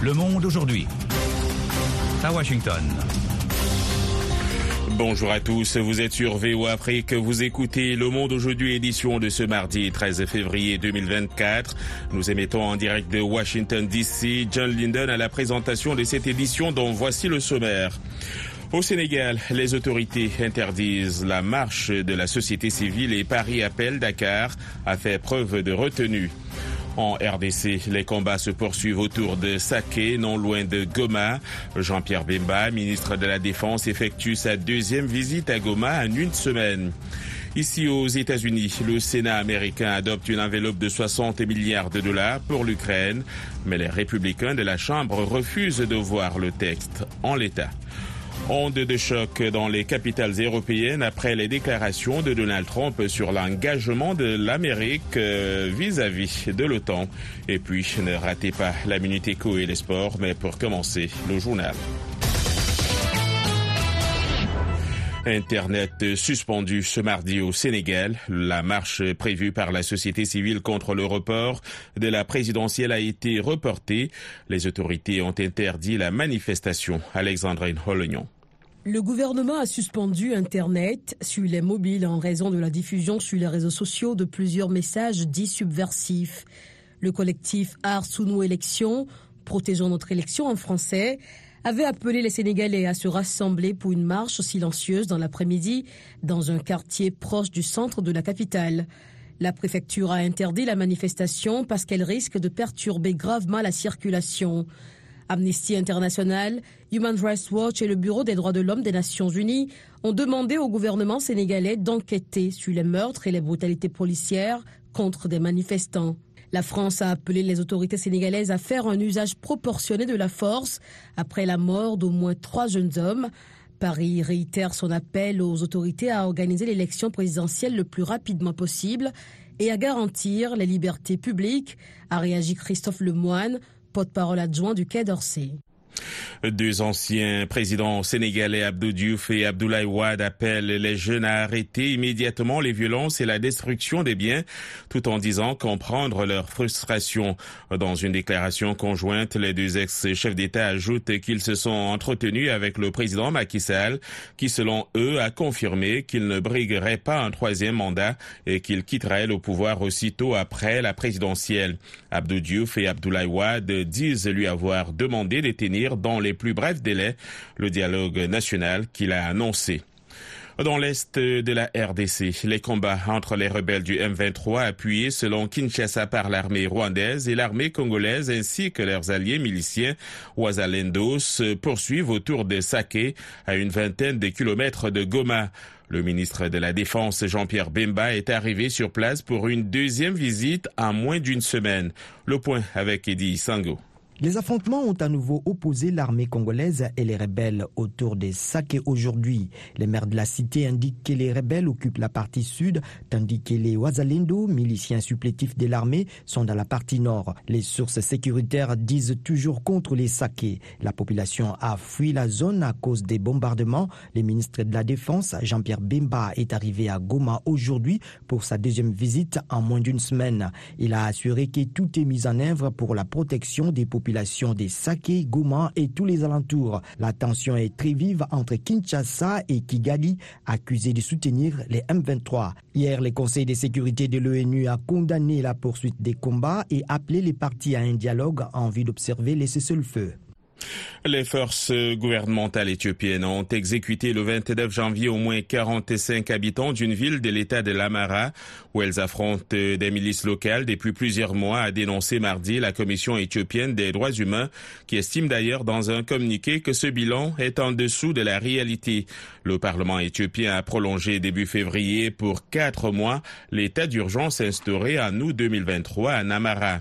Le monde aujourd'hui. À Washington. Bonjour à tous, vous êtes sur VO Afrique, vous écoutez Le Monde aujourd'hui, édition de ce mardi 13 février 2024. Nous émettons en direct de Washington DC, John Linden à la présentation de cette édition dont voici le sommaire. Au Sénégal, les autorités interdisent la marche de la société civile et Paris appelle Dakar à faire preuve de retenue. En RDC, les combats se poursuivent autour de Saké, non loin de Goma. Jean-Pierre Bemba, ministre de la Défense, effectue sa deuxième visite à Goma en une semaine. Ici aux États-Unis, le Sénat américain adopte une enveloppe de 60 milliards de dollars pour l'Ukraine, mais les républicains de la Chambre refusent de voir le texte en l'état. Onde de choc dans les capitales européennes après les déclarations de Donald Trump sur l'engagement de l'Amérique euh, vis-à-vis de l'OTAN. Et puis, ne ratez pas la Minute Éco et les sports, mais pour commencer, le journal. Internet suspendu ce mardi au Sénégal. La marche prévue par la société civile contre le report de la présidentielle a été reportée. Les autorités ont interdit la manifestation. Alexandrine Holognon. Le gouvernement a suspendu Internet sur les mobiles en raison de la diffusion sur les réseaux sociaux de plusieurs messages dits subversifs. Le collectif Art sous nos élections, protégeons notre élection en français, avait appelé les Sénégalais à se rassembler pour une marche silencieuse dans l'après-midi dans un quartier proche du centre de la capitale. La préfecture a interdit la manifestation parce qu'elle risque de perturber gravement la circulation. Amnesty International, Human Rights Watch et le Bureau des droits de l'homme des Nations Unies ont demandé au gouvernement sénégalais d'enquêter sur les meurtres et les brutalités policières contre des manifestants. La France a appelé les autorités sénégalaises à faire un usage proportionné de la force après la mort d'au moins trois jeunes hommes. Paris réitère son appel aux autorités à organiser l'élection présidentielle le plus rapidement possible et à garantir les libertés publiques, a réagi Christophe Lemoine, porte-parole adjoint du Quai d'Orsay. Deux anciens présidents sénégalais, Abdou Diouf et Abdoulaye Wade, appellent les jeunes à arrêter immédiatement les violences et la destruction des biens, tout en disant comprendre leur frustration. Dans une déclaration conjointe, les deux ex-chefs d'État ajoutent qu'ils se sont entretenus avec le président Macky Sall, qui selon eux a confirmé qu'il ne briguerait pas un troisième mandat et qu'il quitterait le pouvoir aussitôt après la présidentielle. Abdou Diouf et Abdoulaye Wade disent lui avoir demandé de dans les plus brefs délais le dialogue national qu'il a annoncé. Dans l'est de la RDC, les combats entre les rebelles du M23 appuyés selon Kinshasa par l'armée rwandaise et l'armée congolaise ainsi que leurs alliés miliciens Ouazalendo se poursuivent autour de Saké à une vingtaine de kilomètres de Goma. Le ministre de la Défense Jean-Pierre Bemba est arrivé sur place pour une deuxième visite en moins d'une semaine. Le point avec Eddie Sango. Les affrontements ont à nouveau opposé l'armée congolaise et les rebelles autour des Saké aujourd'hui. Les maires de la cité indiquent que les rebelles occupent la partie sud, tandis que les Wazalendo, miliciens supplétifs de l'armée, sont dans la partie nord. Les sources sécuritaires disent toujours contre les Saké. La population a fui la zone à cause des bombardements. Le ministre de la Défense, Jean-Pierre Bemba, est arrivé à Goma aujourd'hui pour sa deuxième visite en moins d'une semaine. Il a assuré que tout est mis en œuvre pour la protection des populations des Saké, Goma et tous les alentours. La tension est très vive entre Kinshasa et Kigali, accusés de soutenir les M23. Hier, le Conseil de sécurité de l'ONU a condamné la poursuite des combats et appelé les partis à un dialogue en vue d'observer les cessez-le-feu. Les forces gouvernementales éthiopiennes ont exécuté le 29 janvier au moins 45 habitants d'une ville de l'état de l'Amara où elles affrontent des milices locales depuis plusieurs mois, a dénoncé mardi la Commission éthiopienne des droits humains qui estime d'ailleurs dans un communiqué que ce bilan est en dessous de la réalité. Le Parlement éthiopien a prolongé début février pour quatre mois l'état d'urgence instauré en août 2023 à Namara.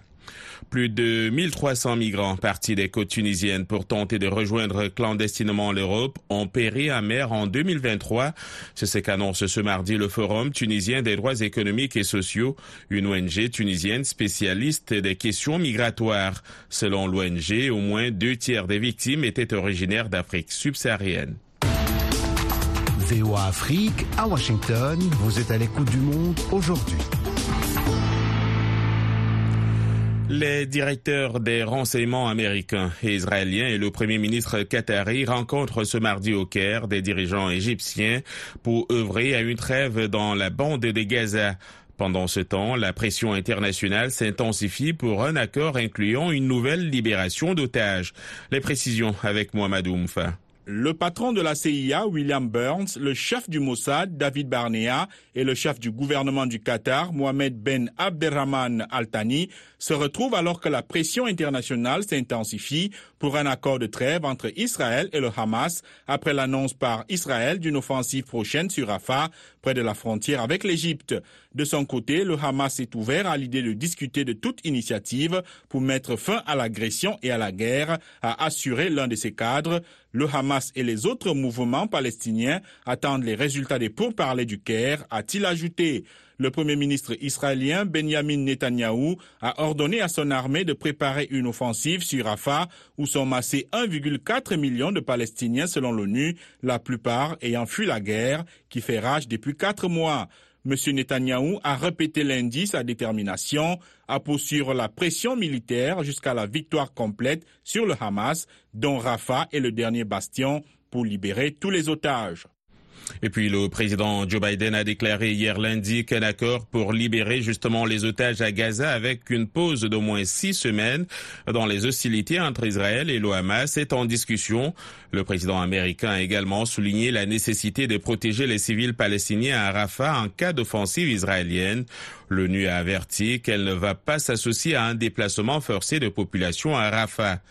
Plus de 1300 migrants partis des côtes tunisiennes pour tenter de rejoindre clandestinement l'Europe ont péri à mer en 2023. C'est ce qu'annonce ce mardi le Forum tunisien des droits économiques et sociaux, une ONG tunisienne spécialiste des questions migratoires. Selon l'ONG, au moins deux tiers des victimes étaient originaires d'Afrique subsaharienne. VOA Afrique, à Washington, vous êtes à l'écoute du monde aujourd'hui. Les directeurs des renseignements américains et israéliens et le premier ministre qatari rencontrent ce mardi au Caire des dirigeants égyptiens pour œuvrer à une trêve dans la bande de Gaza. Pendant ce temps, la pression internationale s'intensifie pour un accord incluant une nouvelle libération d'otages. Les précisions avec Mohamed Oumfa. Le patron de la CIA, William Burns, le chef du Mossad, David Barnea, et le chef du gouvernement du Qatar, Mohamed Ben Abderrahman Al-Thani, se retrouvent alors que la pression internationale s'intensifie pour un accord de trêve entre Israël et le Hamas après l'annonce par Israël d'une offensive prochaine sur Rafah, près de la frontière avec l'Égypte. De son côté, le Hamas est ouvert à l'idée de discuter de toute initiative pour mettre fin à l'agression et à la guerre, a assuré l'un de ses cadres. Le Hamas et les autres mouvements palestiniens attendent les résultats des pourparlers du Caire, a-t-il ajouté. Le Premier ministre israélien Benjamin Netanyahou a ordonné à son armée de préparer une offensive sur Rafah où sont massés 1,4 million de Palestiniens selon l'ONU, la plupart ayant fui la guerre qui fait rage depuis quatre mois. M. Netanyahou a répété lundi sa détermination à poursuivre la pression militaire jusqu'à la victoire complète sur le Hamas, dont Rafah est le dernier bastion, pour libérer tous les otages. Et puis le président Joe Biden a déclaré hier lundi qu'un accord pour libérer justement les otages à Gaza avec une pause d'au moins six semaines dans les hostilités entre Israël et le Hamas est en discussion. Le président américain a également souligné la nécessité de protéger les civils palestiniens à Rafah en cas d'offensive israélienne. L'ONU a averti qu'elle ne va pas s'associer à un déplacement forcé de population à Rafah.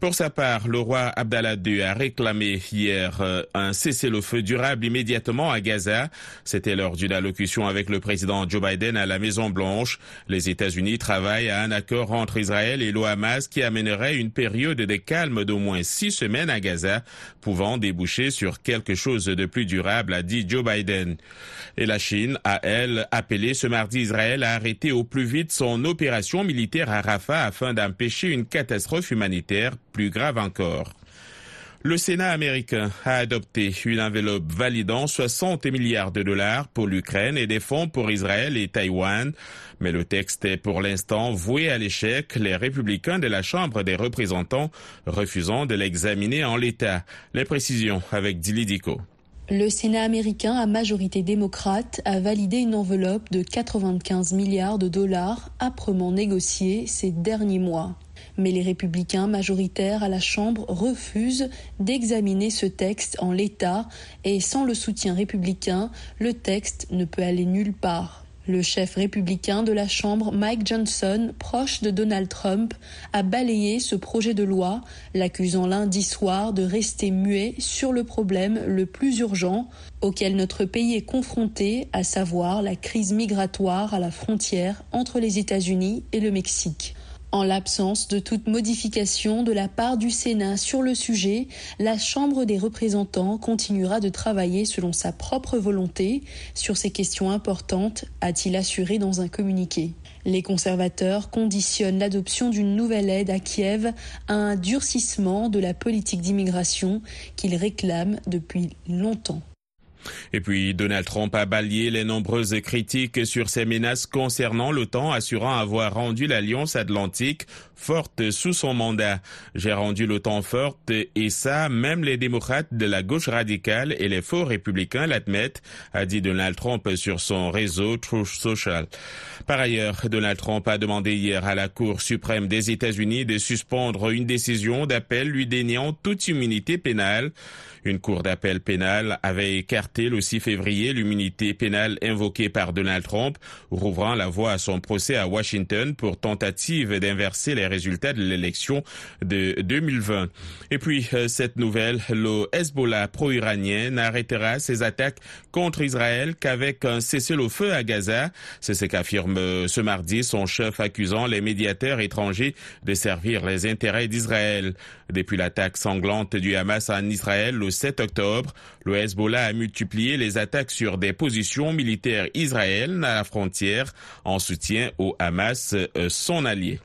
Pour sa part, le roi Abdallah II a réclamé hier euh, un cessez-le-feu durable immédiatement à Gaza. C'était lors d'une allocution avec le président Joe Biden à la Maison-Blanche. Les États-Unis travaillent à un accord entre Israël et le Hamas qui amènerait une période de calme d'au moins six semaines à Gaza, pouvant déboucher sur quelque chose de plus durable, a dit Joe Biden. Et la Chine a, elle, appelé ce mardi Israël à arrêter au plus vite son opération militaire à Rafah afin d'empêcher une catastrophe humanitaire plus grave encore. Le Sénat américain a adopté une enveloppe validant 60 milliards de dollars pour l'Ukraine et des fonds pour Israël et Taïwan. Mais le texte est pour l'instant voué à l'échec, les républicains de la Chambre des représentants refusant de l'examiner en l'état. Les précisions avec Dilidico. Le Sénat américain à majorité démocrate a validé une enveloppe de 95 milliards de dollars âprement négociée ces derniers mois. Mais les républicains majoritaires à la Chambre refusent d'examiner ce texte en l'état et sans le soutien républicain, le texte ne peut aller nulle part. Le chef républicain de la Chambre, Mike Johnson, proche de Donald Trump, a balayé ce projet de loi, l'accusant lundi soir de rester muet sur le problème le plus urgent auquel notre pays est confronté, à savoir la crise migratoire à la frontière entre les États-Unis et le Mexique. En l'absence de toute modification de la part du Sénat sur le sujet, la Chambre des représentants continuera de travailler selon sa propre volonté sur ces questions importantes, a-t-il assuré dans un communiqué. Les conservateurs conditionnent l'adoption d'une nouvelle aide à Kiev à un durcissement de la politique d'immigration qu'ils réclament depuis longtemps. Et puis Donald Trump a balayé les nombreuses critiques sur ses menaces concernant l'OTAN, assurant avoir rendu l'Alliance Atlantique forte sous son mandat. J'ai rendu l'OTAN forte et ça, même les démocrates de la gauche radicale et les faux républicains l'admettent, a dit Donald Trump sur son réseau Truth Social. Par ailleurs, Donald Trump a demandé hier à la Cour suprême des États-Unis de suspendre une décision d'appel lui déniant toute immunité pénale. Une cour d'appel pénale avait écarté le 6 février l'immunité pénale invoquée par Donald Trump, rouvrant la voie à son procès à Washington pour tentative d'inverser les résultats de l'élection de 2020. Et puis, euh, cette nouvelle, le Hezbollah pro-iranien n'arrêtera ses attaques contre Israël qu'avec un cessez-le-feu à Gaza. C'est ce qu'affirme euh, ce mardi son chef accusant les médiateurs étrangers de servir les intérêts d'Israël. Depuis l'attaque sanglante du Hamas en Israël le 7 octobre, le Hezbollah a multiplié les attaques sur des positions militaires israéliennes à la frontière en soutien au Hamas, euh, son allié.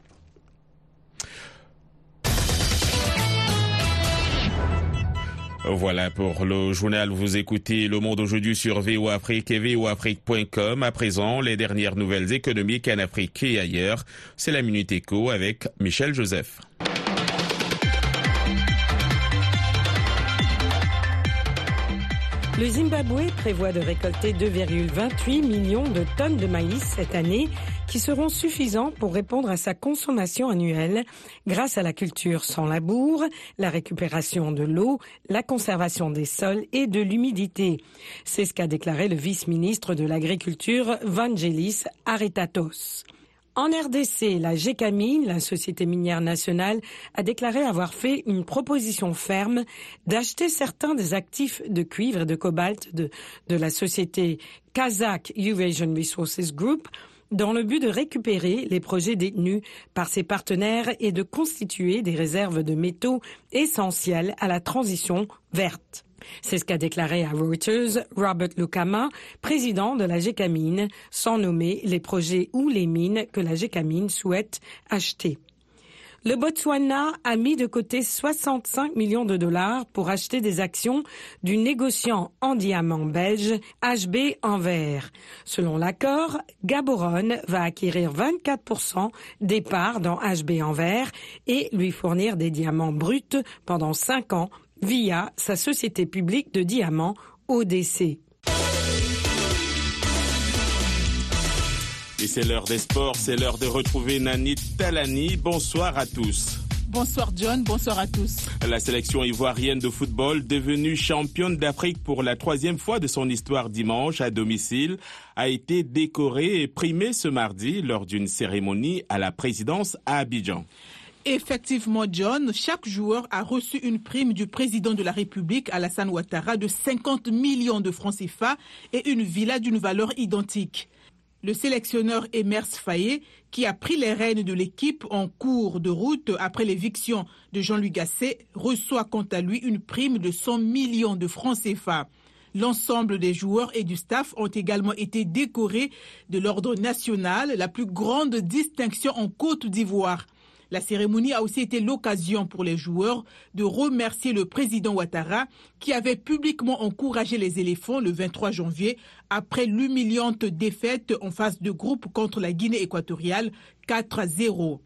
Voilà pour le journal. Vous écoutez Le Monde aujourd'hui sur VO Afrique et voafrique.com. À présent, les dernières nouvelles économiques en Afrique et ailleurs. C'est la Minute Éco avec Michel Joseph. Le Zimbabwe prévoit de récolter 2,28 millions de tonnes de maïs cette année qui seront suffisants pour répondre à sa consommation annuelle grâce à la culture sans labour, la récupération de l'eau, la conservation des sols et de l'humidité. C'est ce qu'a déclaré le vice-ministre de l'Agriculture Vangelis Aretatos. En RDC, la GECAMINE, la Société minière nationale, a déclaré avoir fait une proposition ferme d'acheter certains des actifs de cuivre et de cobalt de, de la société Kazakh Eurasian Resources Group dans le but de récupérer les projets détenus par ses partenaires et de constituer des réserves de métaux essentiels à la transition verte. C'est ce qu'a déclaré à Reuters Robert Lukama, président de la GECAMINE, sans nommer les projets ou les mines que la GECAMINE souhaite acheter. Le Botswana a mis de côté 65 millions de dollars pour acheter des actions du négociant en diamant belge HB Anvers. Selon l'accord, Gaborone va acquérir 24% des parts dans HB Anvers et lui fournir des diamants bruts pendant 5 ans via sa société publique de diamants ODC. Et c'est l'heure des sports, c'est l'heure de retrouver Nani Talani. Bonsoir à tous. Bonsoir John, bonsoir à tous. La sélection ivoirienne de football, devenue championne d'Afrique pour la troisième fois de son histoire dimanche à domicile, a été décorée et primée ce mardi lors d'une cérémonie à la présidence à Abidjan. Effectivement, John, chaque joueur a reçu une prime du président de la République, Alassane Ouattara, de 50 millions de francs CFA et une villa d'une valeur identique. Le sélectionneur Emers Fayet, qui a pris les rênes de l'équipe en cours de route après l'éviction de Jean-Louis Gasset, reçoit quant à lui une prime de 100 millions de francs CFA. L'ensemble des joueurs et du staff ont également été décorés de l'ordre national, la plus grande distinction en Côte d'Ivoire. La cérémonie a aussi été l'occasion pour les joueurs de remercier le président Ouattara qui avait publiquement encouragé les éléphants le 23 janvier après l'humiliante défaite en phase de groupe contre la Guinée équatoriale 4 à 0.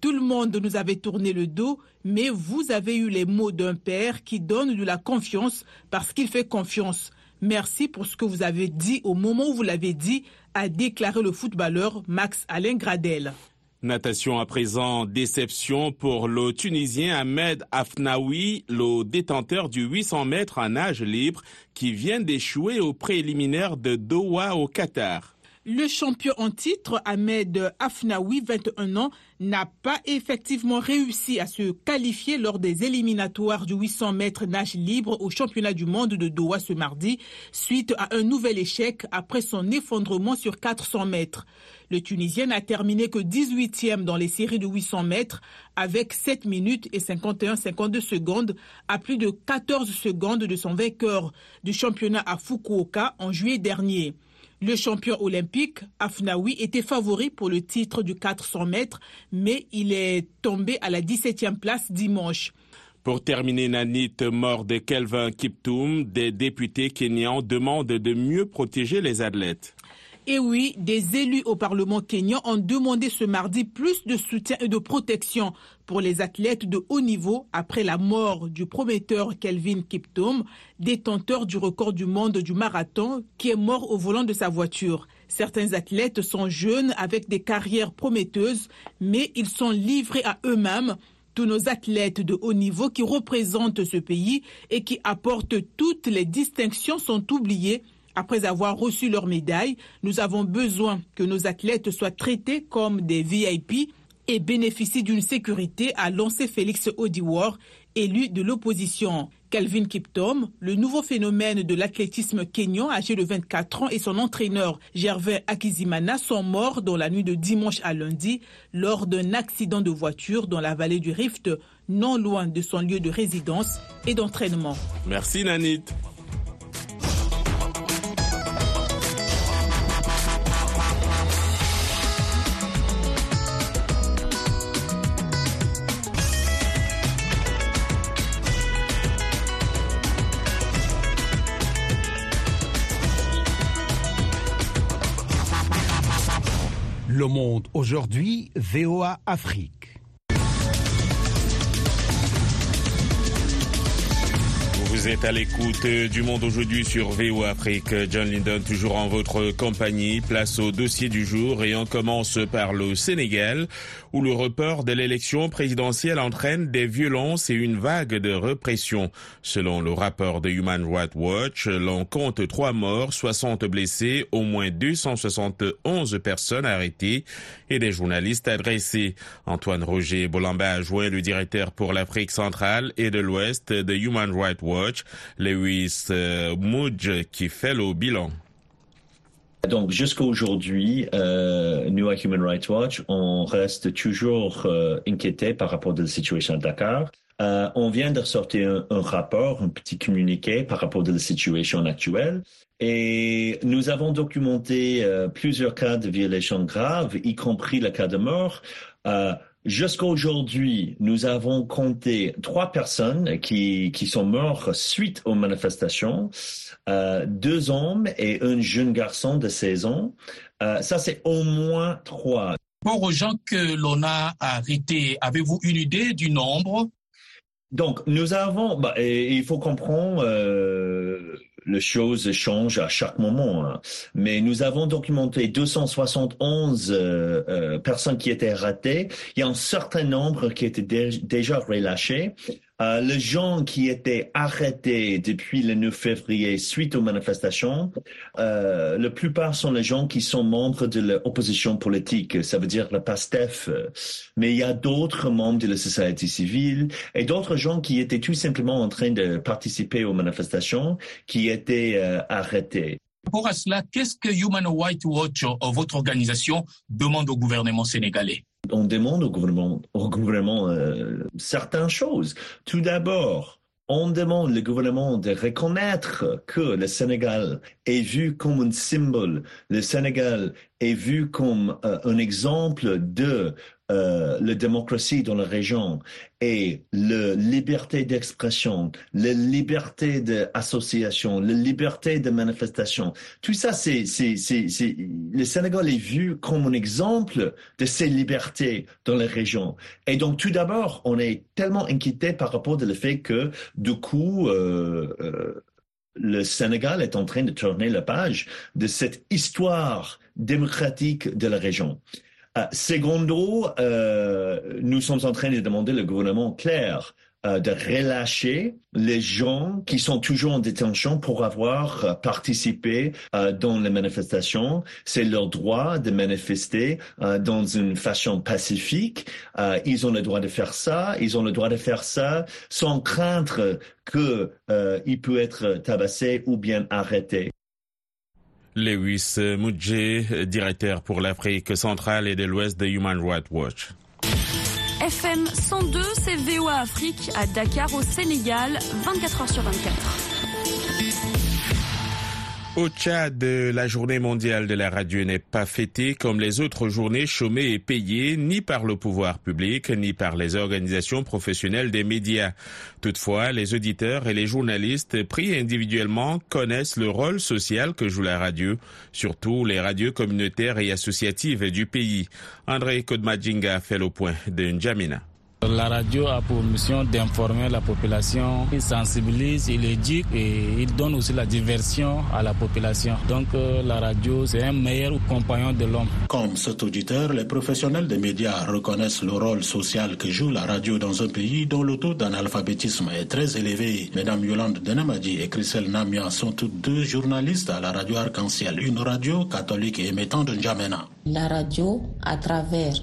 Tout le monde nous avait tourné le dos, mais vous avez eu les mots d'un père qui donne de la confiance parce qu'il fait confiance. Merci pour ce que vous avez dit au moment où vous l'avez dit, a déclaré le footballeur Max Alain Gradel. Natation à présent, déception pour le Tunisien Ahmed Afnaoui, le détenteur du 800 mètres en nage libre qui vient d'échouer au préliminaire de Doha au Qatar. Le champion en titre, Ahmed Afnaoui, 21 ans, n'a pas effectivement réussi à se qualifier lors des éliminatoires du 800 mètres nage libre au championnat du monde de Doha ce mardi, suite à un nouvel échec après son effondrement sur 400 mètres. Le Tunisien n'a terminé que 18e dans les séries de 800 mètres avec 7 minutes et 51-52 secondes à plus de 14 secondes de son vainqueur du championnat à Fukuoka en juillet dernier. Le champion olympique, Afnaoui, était favori pour le titre du 400 mètres, mais il est tombé à la 17e place dimanche. Pour terminer, Nanit, mort de Kelvin Kiptoum, des députés kenyans demandent de mieux protéger les athlètes. Et oui, des élus au Parlement kényan ont demandé ce mardi plus de soutien et de protection pour les athlètes de haut niveau après la mort du prometteur Kelvin Kiptoum, détenteur du record du monde du marathon, qui est mort au volant de sa voiture. Certains athlètes sont jeunes avec des carrières prometteuses, mais ils sont livrés à eux-mêmes tous nos athlètes de haut niveau qui représentent ce pays et qui apportent toutes les distinctions sont oubliés après avoir reçu leur médaille, nous avons besoin que nos athlètes soient traités comme des VIP et bénéficient d'une sécurité, a lancé Félix Odiwar, élu de l'opposition. Calvin Kiptom, le nouveau phénomène de l'athlétisme kényan âgé de 24 ans et son entraîneur Gervais Akizimana sont morts dans la nuit de dimanche à lundi lors d'un accident de voiture dans la vallée du Rift, non loin de son lieu de résidence et d'entraînement. Merci Nanit. Le Monde aujourd'hui, VOA Afrique. Vous êtes à l'écoute du monde aujourd'hui sur VO Afrique. John Lyndon, toujours en votre compagnie. Place au dossier du jour et on commence par le Sénégal où le report de l'élection présidentielle entraîne des violences et une vague de répression. Selon le rapport de Human Rights Watch, l'on compte trois morts, 60 blessés, au moins 271 personnes arrêtées et des journalistes adressés. Antoine Roger Bolamba a joint le directeur pour l'Afrique centrale et de l'Ouest de Human Rights Watch, Lewis euh, Mudge, qui fait le bilan. Donc, jusqu'à aujourd'hui, euh, nous, à Human Rights Watch, on reste toujours euh, inquiété par rapport à la situation à Dakar. Euh, on vient de sortir un, un, rapport, un petit communiqué par rapport à la situation actuelle. Et nous avons documenté plusieurs cas de violations graves, y compris le cas de mort. Jusqu'à aujourd'hui, nous avons compté trois personnes qui, qui sont mortes suite aux manifestations, euh, deux hommes et un jeune garçon de 16 ans. Euh, ça, c'est au moins trois. Pour aux gens que l'on a arrêtés, avez-vous une idée du nombre? Donc, nous avons, bah, et, il faut comprendre, euh, les choses changent à chaque moment. Hein. Mais nous avons documenté 271 euh, euh, personnes qui étaient ratées. Il y a un certain nombre qui étaient dé déjà relâchés. Euh, les gens qui étaient arrêtés depuis le 9 février suite aux manifestations, euh, la plupart sont les gens qui sont membres de l'opposition politique, ça veut dire le PASTEF. Mais il y a d'autres membres de la société civile et d'autres gens qui étaient tout simplement en train de participer aux manifestations, qui étaient euh, arrêtés. Pour cela, qu'est-ce que Human Rights Watch, votre organisation, demande au gouvernement sénégalais? On demande au gouvernement, au gouvernement euh, certaines choses. Tout d'abord, on demande le gouvernement de reconnaître que le Sénégal est vu comme un symbole, le Sénégal est vu comme euh, un exemple de euh, la démocratie dans la région et la liberté d'expression, la liberté d'association, la liberté de manifestation. Tout ça, c'est, le Sénégal est vu comme un exemple de ces libertés dans la région. Et donc, tout d'abord, on est tellement inquiété par rapport au fait que, du coup, euh, euh, le Sénégal est en train de tourner la page de cette histoire démocratique de la région. Uh, secondo, euh, nous sommes en train de demander au gouvernement clair euh, de relâcher les gens qui sont toujours en détention pour avoir euh, participé euh, dans les manifestations. C'est leur droit de manifester euh, dans une façon pacifique. ils ont le droit de faire ça. Ils ont le droit de faire ça sans craindre qu'ils peuvent être tabassés ou bien arrêtés. Lewis Mudje, directeur pour l'Afrique centrale et de l'Ouest de Human Rights Watch. FM 102, c'est VOA Afrique à Dakar au Sénégal, 24 heures sur 24. Au Tchad, la journée mondiale de la radio n'est pas fêtée comme les autres journées chômées et payées ni par le pouvoir public ni par les organisations professionnelles des médias. Toutefois, les auditeurs et les journalistes pris individuellement connaissent le rôle social que joue la radio, surtout les radios communautaires et associatives du pays. André Kodmadjinga fait le point de N'Djamena. La radio a pour mission d'informer la population, il sensibilise, il éduque et il donne aussi la diversion à la population. Donc euh, la radio, c'est un meilleur compagnon de l'homme. Comme cet auditeur, les professionnels des médias reconnaissent le rôle social que joue la radio dans un pays dont le taux d'analphabétisme est très élevé. Mesdames Yolande Denamadi et Christelle Namia sont toutes deux journalistes à la radio Arc-en-Ciel, une radio catholique émettant de N'Djamena. La radio, à travers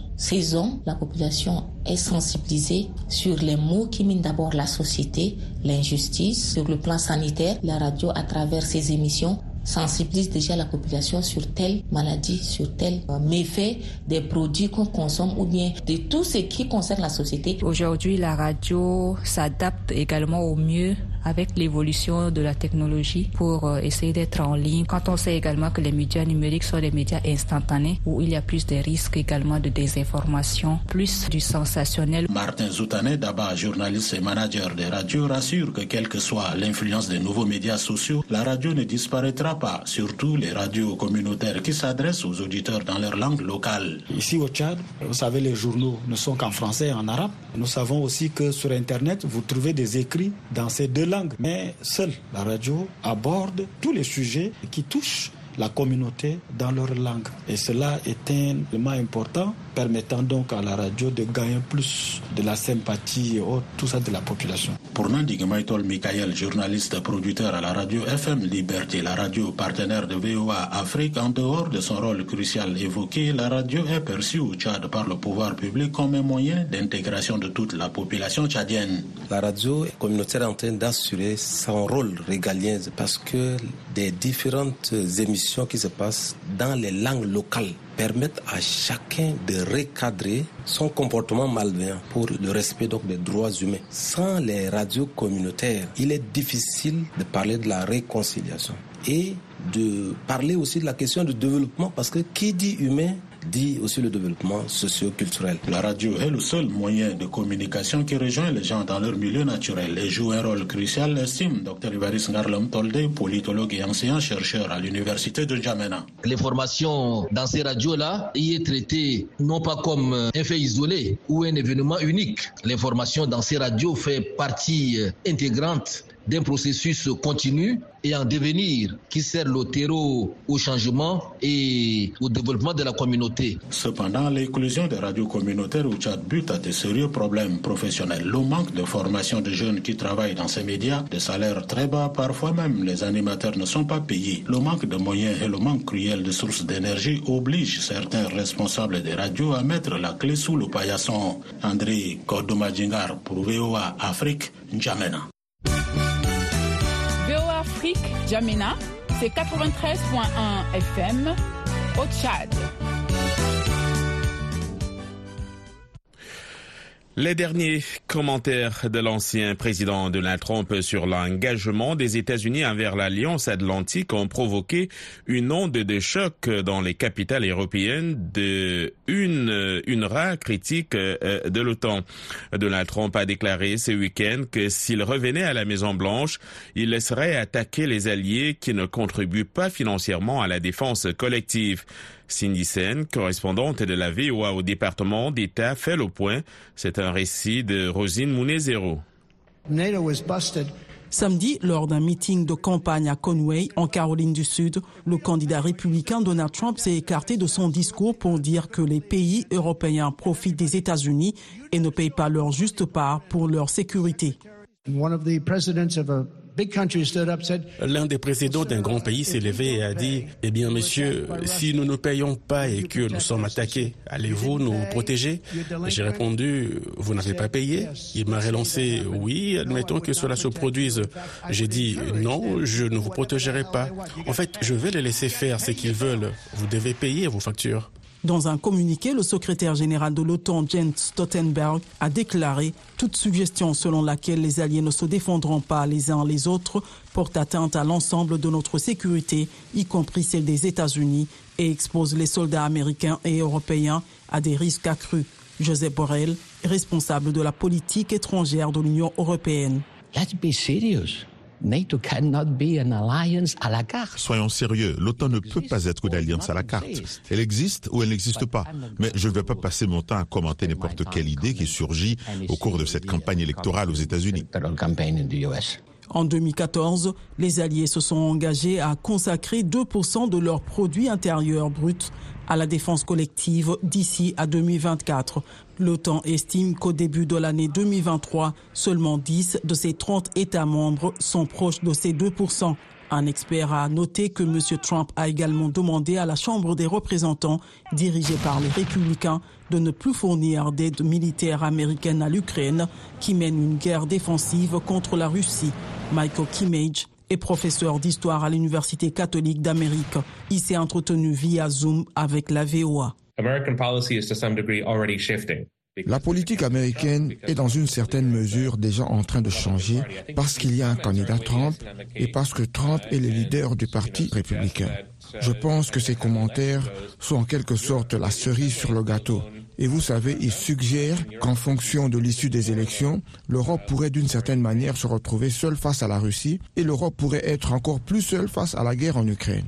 ondes, la population est sensibilisée sur les mots qui minent d'abord la société, l'injustice. Sur le plan sanitaire, la radio, à travers ses émissions, sensibilise déjà la population sur telle maladie, sur tel méfait des produits qu'on consomme ou bien de tout ce qui concerne la société. Aujourd'hui, la radio s'adapte également au mieux avec l'évolution de la technologie pour euh, essayer d'être en ligne. Quand on sait également que les médias numériques sont des médias instantanés où il y a plus de risques également de désinformation, plus du sensationnel. Martin Zoutané, d'abord journaliste et manager des radios, rassure que quelle que soit l'influence des nouveaux médias sociaux, la radio ne disparaîtra pas, surtout les radios communautaires qui s'adressent aux auditeurs dans leur langue locale. Ici au Tchad, vous savez, les journaux ne sont qu'en français et en arabe. Nous savons aussi que sur Internet, vous trouvez des écrits dans ces deux langues. Mais seule la radio aborde tous les sujets qui touchent la communauté dans leur langue. Et cela est un élément important permettant donc à la radio de gagner plus de la sympathie et tout ça de la population. Pour Nandi Maïtol Mikael, journaliste producteur à la radio FM Liberté, la radio partenaire de VOA Afrique, en dehors de son rôle crucial évoqué, la radio est perçue au Tchad par le pouvoir public comme un moyen d'intégration de toute la population tchadienne. La radio communautaire est en train d'assurer son rôle régalien parce que des différentes émissions qui se passent dans les langues locales permettent à chacun de recadrer son comportement malveillant pour le respect donc des droits humains. Sans les radios communautaires, il est difficile de parler de la réconciliation et de parler aussi de la question du développement parce que qui dit humain dit aussi le développement socio-culturel. La radio est le seul moyen de communication qui rejoint les gens dans leur milieu naturel et joue un rôle crucial, estime Dr. Ivaris Ngarlam Tolde, politologue et enseignant-chercheur à l'université de N'Djamena. L'information dans ces radios-là y est traitée non pas comme un fait isolé ou un événement unique. L'information dans ces radios fait partie intégrante d'un processus continu et en devenir qui sert le terreau au changement et au développement de la communauté. Cependant, l'inclusion des radios communautaires au Tchad bute à de sérieux problèmes professionnels. Le manque de formation de jeunes qui travaillent dans ces médias, des salaires très bas, parfois même les animateurs ne sont pas payés. Le manque de moyens et le manque cruel de sources d'énergie obligent certains responsables des radios à mettre la clé sous le paillasson. André Kodomadjingar pour VOA Afrique, N'Djamena. Afrique, Jamena, c'est 93.1 FM au Tchad. Les derniers commentaires de l'ancien président Donald Trump sur l'engagement des États-Unis envers l'Alliance Atlantique ont provoqué une onde de choc dans les capitales européennes de une, une rare critique euh, de l'OTAN. Donald Trump a déclaré ce week-end que s'il revenait à la Maison-Blanche, il laisserait attaquer les alliés qui ne contribuent pas financièrement à la défense collective. Cindy Sen, correspondante de la VOA au département d'État, fait le point. C'est un récit de Rosine Mounezero. Samedi, lors d'un meeting de campagne à Conway, en Caroline du Sud, le candidat républicain Donald Trump s'est écarté de son discours pour dire que les pays européens profitent des États-Unis et ne payent pas leur juste part pour leur sécurité. L'un des présidents d'un grand pays s'est levé et a dit Eh bien, monsieur, si nous ne payons pas et que nous sommes attaqués, allez-vous nous protéger J'ai répondu Vous n'avez pas payé Il m'a relancé Oui, admettons que cela se produise. J'ai dit Non, je ne vous protégerai pas. En fait, je vais les laisser faire ce qu'ils veulent. Vous devez payer vos factures. Dans un communiqué, le secrétaire général de l'OTAN, Jens Stoltenberg, a déclaré toute suggestion selon laquelle les alliés ne se défendront pas les uns les autres porte atteinte à l'ensemble de notre sécurité, y compris celle des États-Unis, et expose les soldats américains et européens à des risques accrus. Joseph Borrell, responsable de la politique étrangère de l'Union européenne. Let's be serious. NATO cannot be an alliance à la carte. Soyons sérieux, l'OTAN ne peut pas être une alliance à la carte. Elle existe ou elle n'existe pas. Mais je ne vais pas passer mon temps à commenter n'importe quelle idée qui surgit au cours de cette campagne électorale aux États-Unis. En 2014, les Alliés se sont engagés à consacrer 2% de leur produit intérieur brut à la défense collective d'ici à 2024. L'OTAN estime qu'au début de l'année 2023, seulement 10 de ses 30 États membres sont proches de ces 2%. Un expert a noté que M. Trump a également demandé à la Chambre des représentants, dirigée par les républicains, de ne plus fournir d'aide militaire américaine à l'Ukraine, qui mène une guerre défensive contre la Russie. Michael Kimmage est professeur d'histoire à l'Université catholique d'Amérique. Il s'est entretenu via Zoom avec la VOA. La politique américaine est dans une certaine mesure déjà en train de changer parce qu'il y a un candidat Trump et parce que Trump est le leader du Parti républicain. Je pense que ces commentaires sont en quelque sorte la cerise sur le gâteau. Et vous savez, il suggère qu'en fonction de l'issue des élections, l'Europe pourrait d'une certaine manière se retrouver seule face à la Russie et l'Europe pourrait être encore plus seule face à la guerre en Ukraine.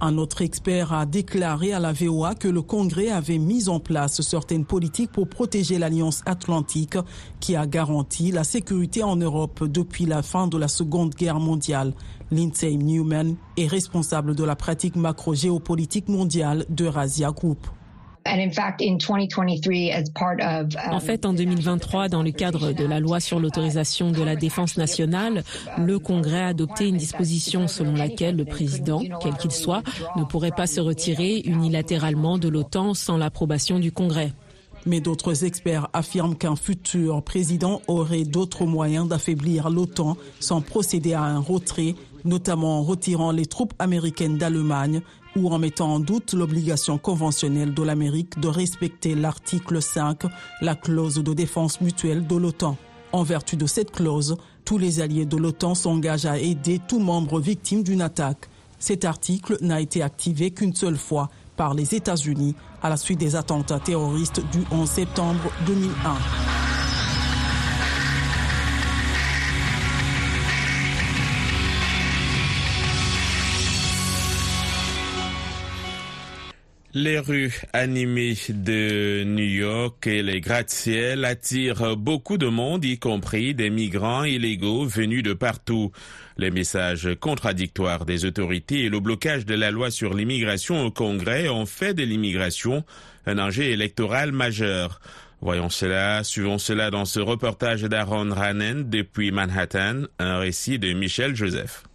Un autre expert a déclaré à la VOA que le Congrès avait mis en place certaines politiques pour protéger l'Alliance atlantique qui a garanti la sécurité en Europe depuis la fin de la Seconde Guerre mondiale. Lindsay Newman est responsable de la pratique macro-géopolitique mondiale d'Eurasia Group. En fait, en 2023, dans le cadre de la loi sur l'autorisation de la défense nationale, le Congrès a adopté une disposition selon laquelle le président, quel qu'il soit, ne pourrait pas se retirer unilatéralement de l'OTAN sans l'approbation du Congrès. Mais d'autres experts affirment qu'un futur président aurait d'autres moyens d'affaiblir l'OTAN sans procéder à un retrait, notamment en retirant les troupes américaines d'Allemagne ou en mettant en doute l'obligation conventionnelle de l'Amérique de respecter l'article 5, la clause de défense mutuelle de l'OTAN. En vertu de cette clause, tous les alliés de l'OTAN s'engagent à aider tout membre victime d'une attaque. Cet article n'a été activé qu'une seule fois par les États-Unis à la suite des attentats terroristes du 11 septembre 2001. Les rues animées de New York et les gratte-ciel attirent beaucoup de monde, y compris des migrants illégaux venus de partout. Les messages contradictoires des autorités et le blocage de la loi sur l'immigration au Congrès ont fait de l'immigration un enjeu électoral majeur. Voyons cela, suivons cela dans ce reportage d'Aaron Ranen depuis Manhattan, un récit de Michel Joseph.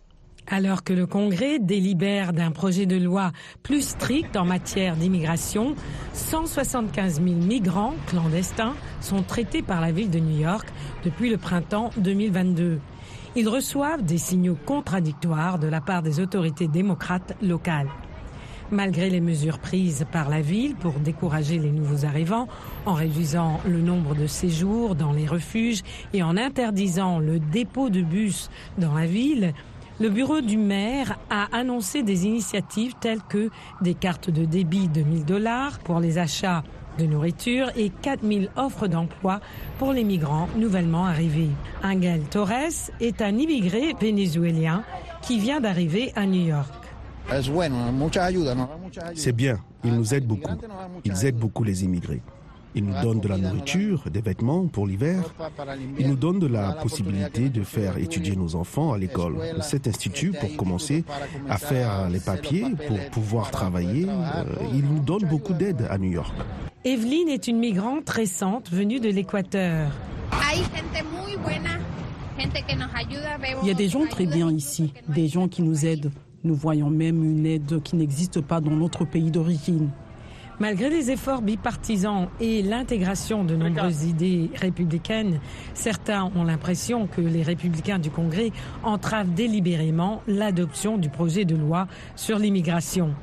Alors que le Congrès délibère d'un projet de loi plus strict en matière d'immigration, 175 000 migrants clandestins sont traités par la ville de New York depuis le printemps 2022. Ils reçoivent des signaux contradictoires de la part des autorités démocrates locales. Malgré les mesures prises par la ville pour décourager les nouveaux arrivants, en réduisant le nombre de séjours dans les refuges et en interdisant le dépôt de bus dans la ville, le bureau du maire a annoncé des initiatives telles que des cartes de débit de 1000 dollars pour les achats de nourriture et 4000 offres d'emploi pour les migrants nouvellement arrivés. Angel Torres est un immigré vénézuélien qui vient d'arriver à New York. C'est bien, ils nous aident beaucoup. Ils aident beaucoup les immigrés. Ils nous donnent de la nourriture, des vêtements pour l'hiver. Ils nous donnent de la possibilité de faire étudier nos enfants à l'école. Cet institut, pour commencer à faire les papiers, pour pouvoir travailler, euh, il nous donne beaucoup d'aide à New York. Evelyne est une migrante récente venue de l'Équateur. Il y a des gens très bien ici, des gens qui nous aident. Nous voyons même une aide qui n'existe pas dans notre pays d'origine. Malgré les efforts bipartisans et l'intégration de nombreuses idées républicaines, certains ont l'impression que les républicains du Congrès entravent délibérément l'adoption du projet de loi sur l'immigration.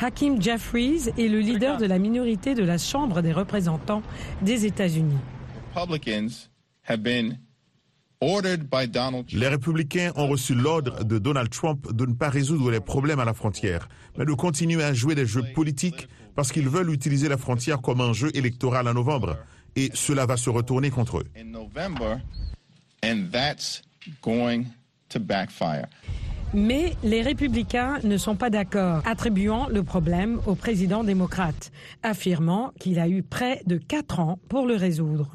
Hakim Jeffries est le leader de la minorité de la Chambre des représentants des États-Unis. Les républicains ont reçu l'ordre de Donald Trump de ne pas résoudre les problèmes à la frontière, mais de continuer à jouer des jeux politiques parce qu'ils veulent utiliser la frontière comme un jeu électoral en novembre. Et cela va se retourner contre eux. Mais les républicains ne sont pas d'accord, attribuant le problème au président démocrate, affirmant qu'il a eu près de quatre ans pour le résoudre.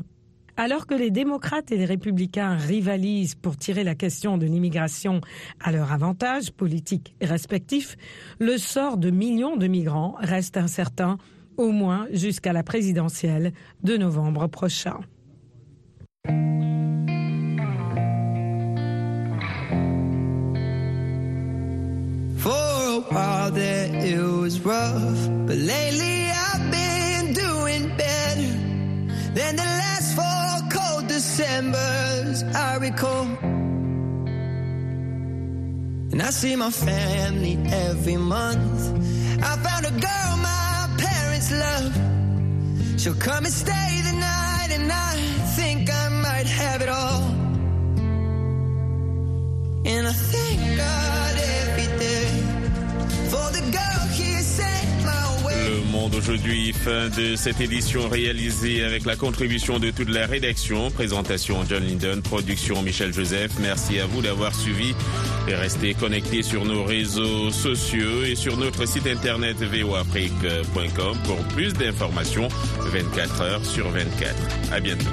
Alors que les démocrates et les républicains rivalisent pour tirer la question de l'immigration à leur avantage politique respectif, le sort de millions de migrants reste incertain, au moins jusqu'à la présidentielle de novembre prochain. Decembers I recall. And I see my family every month. I found a girl my parents love. She'll come and stay the night. and I think I might have it all. And I thank God way. Le Monde aujourd'hui, fin de cette édition réalisée avec la contribution de toute la rédaction. Présentation John Linden, production Michel Joseph. Merci à vous d'avoir suivi et restez connectés sur nos réseaux sociaux et sur notre site internet voafrique.com pour plus d'informations 24 heures sur 24. À bientôt.